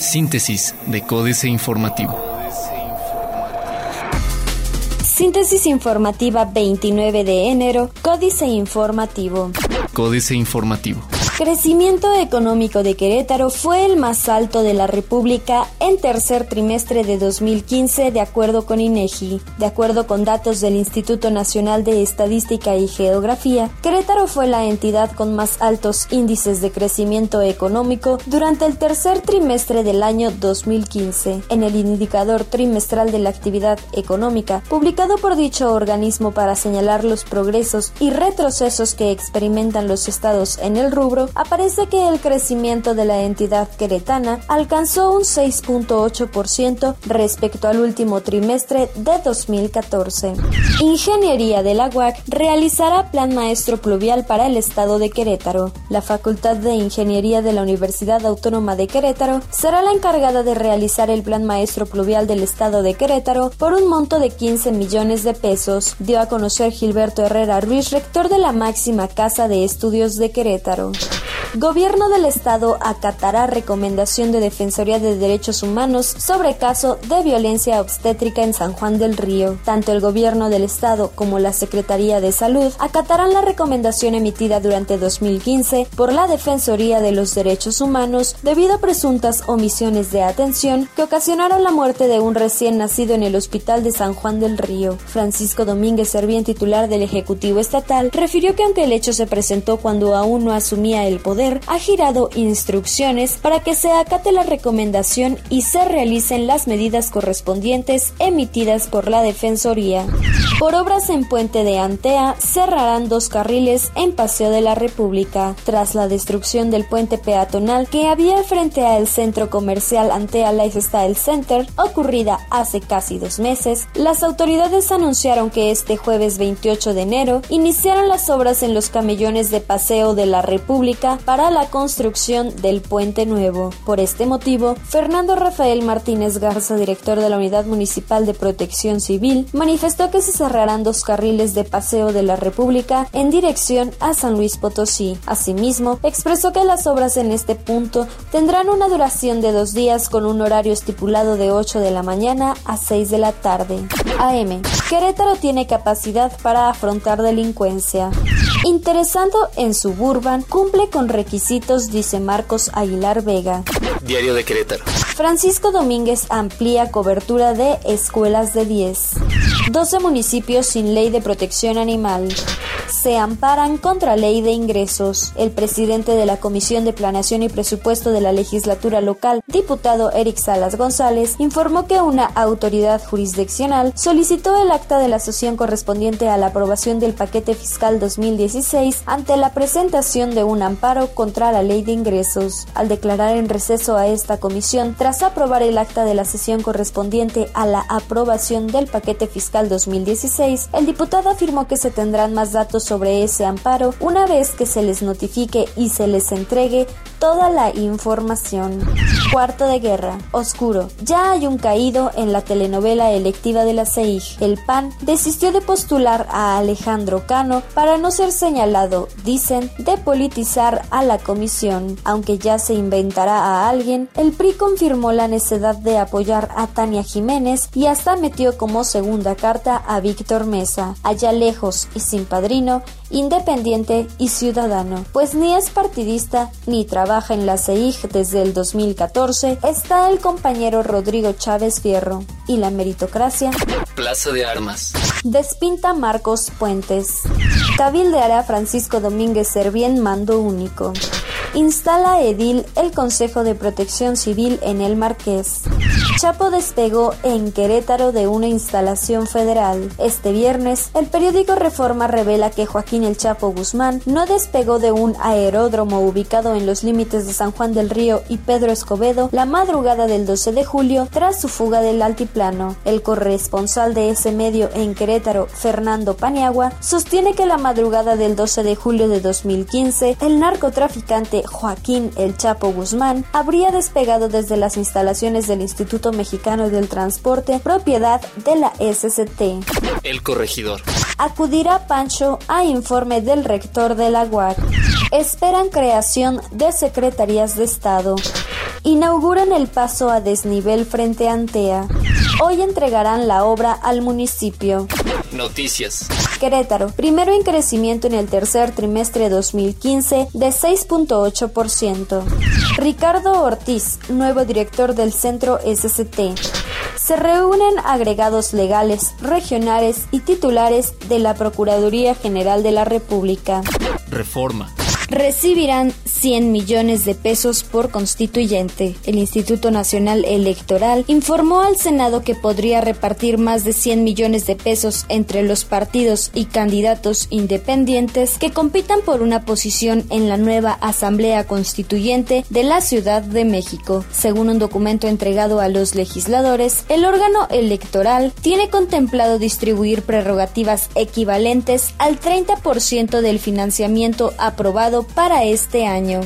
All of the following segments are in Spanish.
Síntesis de Códice Informativo. Síntesis informativa 29 de enero, Códice Informativo. Códice Informativo. Crecimiento económico de Querétaro fue el más alto de la República en tercer trimestre de 2015 de acuerdo con INEGI. De acuerdo con datos del Instituto Nacional de Estadística y Geografía, Querétaro fue la entidad con más altos índices de crecimiento económico durante el tercer trimestre del año 2015. En el indicador trimestral de la actividad económica, publicado por dicho organismo para señalar los progresos y retrocesos que experimentan los estados en el rubro, aparece que el crecimiento de la entidad queretana alcanzó un 6.8% respecto al último trimestre de 2014. Ingeniería de la UAC realizará plan maestro pluvial para el estado de Querétaro. La Facultad de Ingeniería de la Universidad Autónoma de Querétaro será la encargada de realizar el plan maestro pluvial del estado de Querétaro por un monto de 15 millones de pesos, dio a conocer Gilberto Herrera Ruiz, rector de la máxima Casa de Estudios de Querétaro. Gobierno del Estado acatará recomendación de Defensoría de Derechos Humanos sobre caso de violencia obstétrica en San Juan del Río. Tanto el Gobierno del Estado como la Secretaría de Salud acatarán la recomendación emitida durante 2015 por la Defensoría de los Derechos Humanos debido a presuntas omisiones de atención que ocasionaron la muerte de un recién nacido en el Hospital de San Juan del Río. Francisco Domínguez Servién, titular del Ejecutivo Estatal, refirió que aunque el hecho se presentó cuando aún no asumía el poder, ha girado instrucciones para que se acate la recomendación y se realicen las medidas correspondientes emitidas por la Defensoría. Por obras en Puente de Antea, cerrarán dos carriles en Paseo de la República. Tras la destrucción del puente peatonal que había frente al centro comercial Antea Lifestyle Center, ocurrida hace casi dos meses, las autoridades anunciaron que este jueves 28 de enero iniciaron las obras en los camellones de Paseo de la República para la construcción del puente nuevo. Por este motivo, Fernando Rafael Martínez Garza, director de la Unidad Municipal de Protección Civil, manifestó que se cerrarán dos carriles de paseo de la República en dirección a San Luis Potosí. Asimismo, expresó que las obras en este punto tendrán una duración de dos días con un horario estipulado de 8 de la mañana a 6 de la tarde. AM. Querétaro tiene capacidad para afrontar delincuencia. Interesando en Suburban, cumple con requisitos, dice Marcos Aguilar Vega. Diario de Querétaro. Francisco Domínguez amplía cobertura de escuelas de 10. 12 municipios sin ley de protección animal se amparan contra ley de ingresos. El presidente de la Comisión de Planeación y Presupuesto de la legislatura local, diputado Eric Salas González, informó que una autoridad jurisdiccional solicitó el acta de la sesión correspondiente a la aprobación del paquete fiscal 2016 ante la presentación de un amparo contra la ley de ingresos. Al declarar en receso a esta comisión, tras aprobar el acta de la sesión correspondiente a la aprobación del paquete fiscal 2016, el diputado afirmó que se tendrán más datos sobre ese amparo una vez que se les notifique y se les entregue toda la información. Cuarto de guerra. Oscuro. Ya hay un caído en la telenovela electiva de la CEIG. El PAN desistió de postular a Alejandro Cano para no ser señalado, dicen, de politizar a la comisión. Aunque ya se inventará a alguien, el PRI confirmó la necesidad de apoyar a Tania Jiménez y hasta metió como segunda carta a Víctor Mesa. Allá lejos y sin padrino, independiente y ciudadano, pues ni es partidista ni trabaja en la CEIG desde el 2014, está el compañero Rodrigo Chávez Fierro y la meritocracia. Plaza de Armas. Despinta Marcos Puentes. Cabildeará Francisco Domínguez Servién mando único. Instala Edil el Consejo de Protección Civil en el Marqués. Chapo despegó en Querétaro de una instalación federal. Este viernes, el periódico Reforma revela que Joaquín El Chapo Guzmán no despegó de un aeródromo ubicado en los límites de San Juan del Río y Pedro Escobedo la madrugada del 12 de julio tras su fuga del altiplano. El corresponsal de ese medio en Querétaro, Fernando Paniagua, sostiene que la madrugada del 12 de julio de 2015, el narcotraficante Joaquín El Chapo Guzmán habría despegado desde las instalaciones del Instituto Mexicano del Transporte, propiedad de la SCT. El corregidor. Acudirá Pancho a informe del rector de la UAC. Esperan creación de secretarías de Estado. Inauguran el paso a desnivel frente a Antea. Hoy entregarán la obra al municipio. Noticias. Querétaro, primero en crecimiento en el tercer trimestre 2015 de 6.8%. Ricardo Ortiz, nuevo director del centro SCT. Se reúnen agregados legales, regionales y titulares de la Procuraduría General de la República. Reforma recibirán 100 millones de pesos por constituyente. El Instituto Nacional Electoral informó al Senado que podría repartir más de 100 millones de pesos entre los partidos y candidatos independientes que compitan por una posición en la nueva Asamblea Constituyente de la Ciudad de México. Según un documento entregado a los legisladores, el órgano electoral tiene contemplado distribuir prerrogativas equivalentes al 30% del financiamiento aprobado para este año.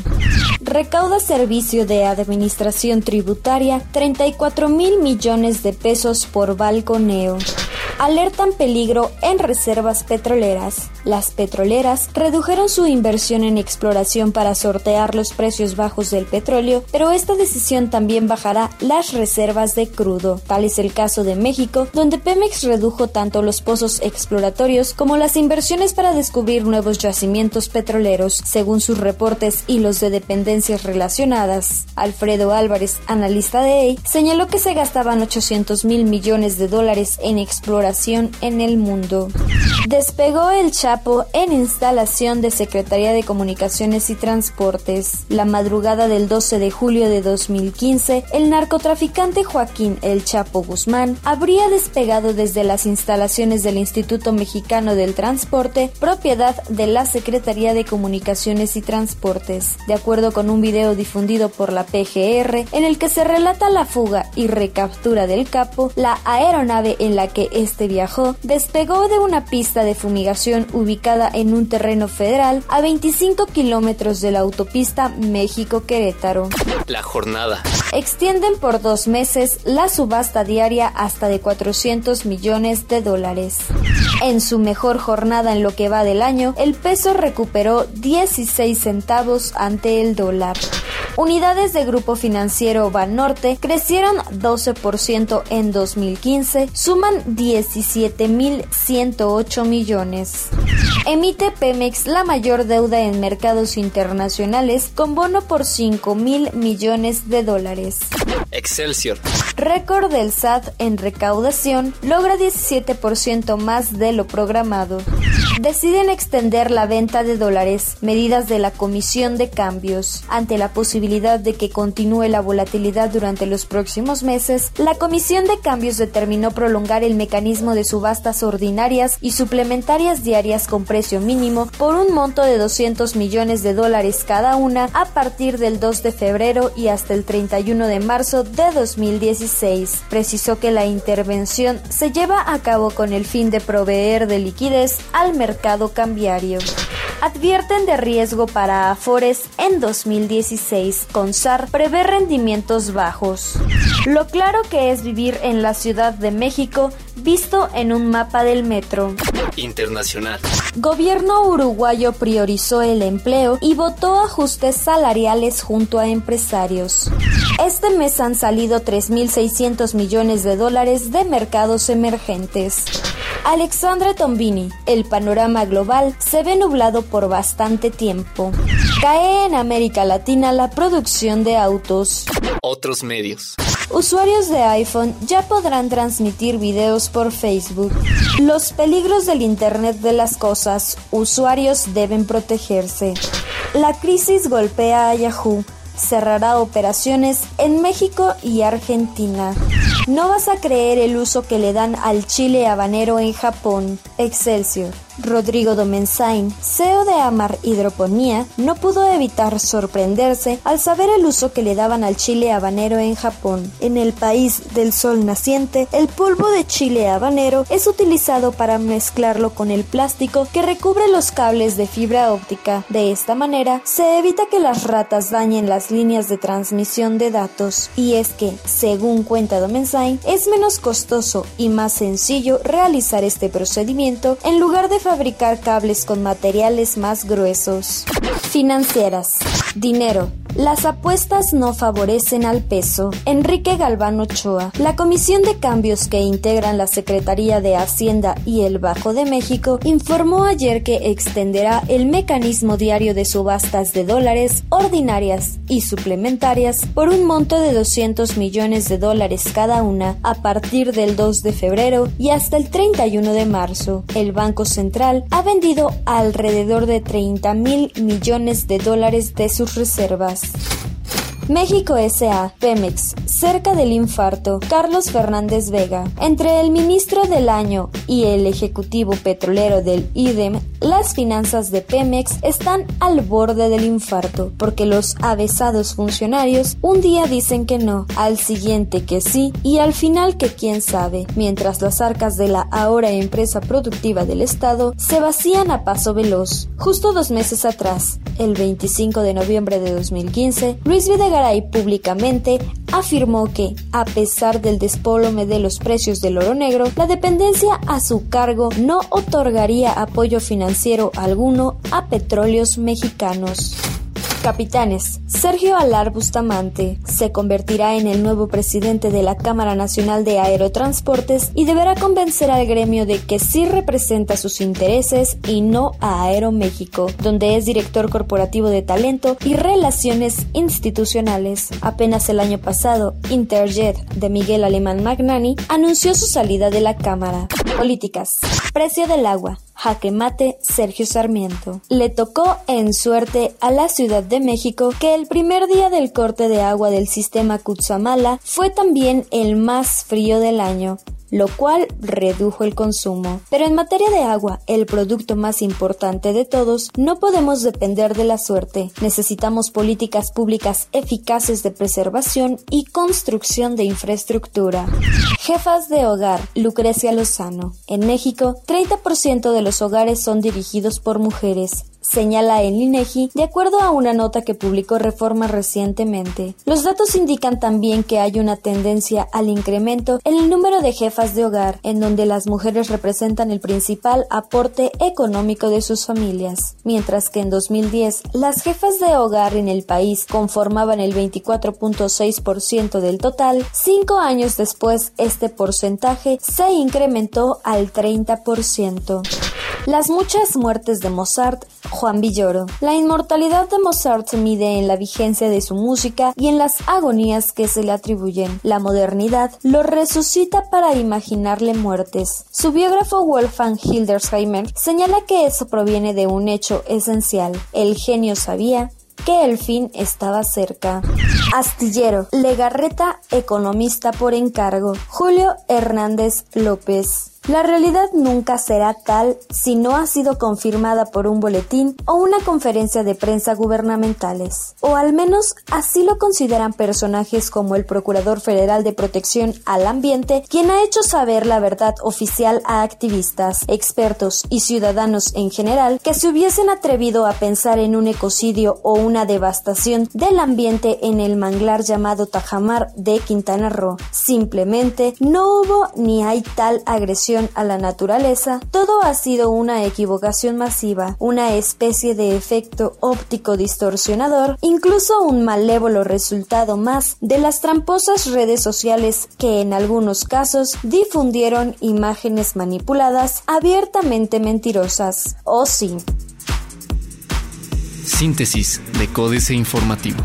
Recauda servicio de administración tributaria 34 mil millones de pesos por balconeo alertan peligro en reservas petroleras. Las petroleras redujeron su inversión en exploración para sortear los precios bajos del petróleo, pero esta decisión también bajará las reservas de crudo. Tal es el caso de México, donde Pemex redujo tanto los pozos exploratorios como las inversiones para descubrir nuevos yacimientos petroleros, según sus reportes y los de dependencias relacionadas. Alfredo Álvarez, analista de EI, señaló que se gastaban 800 mil millones de dólares en exploración en el mundo. Despegó el Chapo en instalación de Secretaría de Comunicaciones y Transportes. La madrugada del 12 de julio de 2015, el narcotraficante Joaquín El Chapo Guzmán habría despegado desde las instalaciones del Instituto Mexicano del Transporte, propiedad de la Secretaría de Comunicaciones y Transportes. De acuerdo con un video difundido por la PGR, en el que se relata la fuga y recaptura del capo, la aeronave en la que este viajó, despegó de una pista de fumigación ubicada en un terreno federal a 25 kilómetros de la autopista México-Querétaro. La jornada. Extienden por dos meses la subasta diaria hasta de 400 millones de dólares. En su mejor jornada en lo que va del año, el peso recuperó 16 centavos ante el dólar. Unidades de Grupo Financiero Banorte crecieron 12% en 2015, suman 17.108 millones. Emite Pemex la mayor deuda en mercados internacionales con bono por 5 mil millones de dólares. Excelsior. Récord del SAT en recaudación logra 17% más de lo programado. Deciden extender la venta de dólares, medidas de la Comisión de Cambios. Ante la posibilidad de que continúe la volatilidad durante los próximos meses, la Comisión de Cambios determinó prolongar el mecanismo de subastas ordinarias y suplementarias diarias con precio mínimo por un monto de 200 millones de dólares cada una a partir del 2 de febrero y hasta el 31 de marzo de 2016. Precisó que la intervención se lleva a cabo con el fin de proveer de liquidez al mercado cambiario. Advierten de riesgo para Afores en 2016. CONSAR prevé rendimientos bajos. Lo claro que es vivir en la Ciudad de México visto en un mapa del metro. Internacional. Gobierno uruguayo priorizó el empleo y votó ajustes salariales junto a empresarios. Este mes han salido 3.600 millones de dólares de mercados emergentes. Alexandre Tombini, el panorama global se ve nublado por bastante tiempo. Cae en América Latina la producción de autos. Otros medios. Usuarios de iPhone ya podrán transmitir videos por Facebook. Los peligros del Internet de las Cosas. Usuarios deben protegerse. La crisis golpea a Yahoo. Cerrará operaciones en México y Argentina. No vas a creer el uso que le dan al chile habanero en Japón. Excelsior. Rodrigo Domenzain, CEO de Amar Hidroponía, no pudo evitar sorprenderse al saber el uso que le daban al chile habanero en Japón. En el país del sol naciente, el polvo de chile habanero es utilizado para mezclarlo con el plástico que recubre los cables de fibra óptica. De esta manera, se evita que las ratas dañen las líneas de transmisión de datos. Y es que, según cuenta Domenzain, es menos costoso y más sencillo realizar este procedimiento en lugar de fabricar cables con materiales más gruesos. Financieras. Dinero. Las apuestas no favorecen al peso. Enrique Galván Ochoa. La Comisión de Cambios que integran la Secretaría de Hacienda y el Bajo de México informó ayer que extenderá el mecanismo diario de subastas de dólares ordinarias y suplementarias por un monto de 200 millones de dólares cada una a partir del 2 de febrero y hasta el 31 de marzo. El Banco Central ha vendido alrededor de 30 mil millones de dólares de sus reservas. podcast. México S.A. Pemex, cerca del infarto, Carlos Fernández Vega. Entre el ministro del año y el ejecutivo petrolero del IDEM, las finanzas de Pemex están al borde del infarto, porque los avesados funcionarios un día dicen que no, al siguiente que sí y al final que quién sabe, mientras las arcas de la ahora empresa productiva del Estado se vacían a paso veloz. Justo dos meses atrás, el 25 de noviembre de 2015, Luis Videgaray públicamente afirmó que, a pesar del despólome de los precios del oro negro, la dependencia a su cargo no otorgaría apoyo financiero alguno a petróleos mexicanos. Capitanes. Sergio Alar Bustamante se convertirá en el nuevo presidente de la Cámara Nacional de Aerotransportes y deberá convencer al gremio de que sí representa sus intereses y no a Aeroméxico, donde es director corporativo de talento y relaciones institucionales. Apenas el año pasado, Interjet de Miguel Alemán Magnani anunció su salida de la Cámara. Políticas. Precio del agua. Jaque mate Sergio Sarmiento. Le tocó en suerte a la Ciudad de México que el primer día del corte de agua del sistema Cutzamala fue también el más frío del año lo cual redujo el consumo. Pero en materia de agua, el producto más importante de todos, no podemos depender de la suerte. Necesitamos políticas públicas eficaces de preservación y construcción de infraestructura. Jefas de hogar, Lucrecia Lozano. En México, 30% de los hogares son dirigidos por mujeres señala el INEGI de acuerdo a una nota que publicó Reforma recientemente. Los datos indican también que hay una tendencia al incremento en el número de jefas de hogar, en donde las mujeres representan el principal aporte económico de sus familias, mientras que en 2010 las jefas de hogar en el país conformaban el 24.6% del total, cinco años después este porcentaje se incrementó al 30%. Las muchas muertes de Mozart, Juan Villoro. La inmortalidad de Mozart se mide en la vigencia de su música y en las agonías que se le atribuyen. La modernidad lo resucita para imaginarle muertes. Su biógrafo Wolfgang Hildesheimer señala que eso proviene de un hecho esencial. El genio sabía que el fin estaba cerca. Astillero, Legarreta, economista por encargo. Julio Hernández López. La realidad nunca será tal si no ha sido confirmada por un boletín o una conferencia de prensa gubernamentales, o al menos así lo consideran personajes como el Procurador Federal de Protección al Ambiente, quien ha hecho saber la verdad oficial a activistas, expertos y ciudadanos en general que se hubiesen atrevido a pensar en un ecocidio o una devastación del ambiente en el manglar llamado Tajamar de Quintana Roo. Simplemente no hubo ni hay tal agresión a la naturaleza, todo ha sido una equivocación masiva, una especie de efecto óptico distorsionador, incluso un malévolo resultado más de las tramposas redes sociales que en algunos casos difundieron imágenes manipuladas abiertamente mentirosas. O sí. Síntesis de Códice Informativo.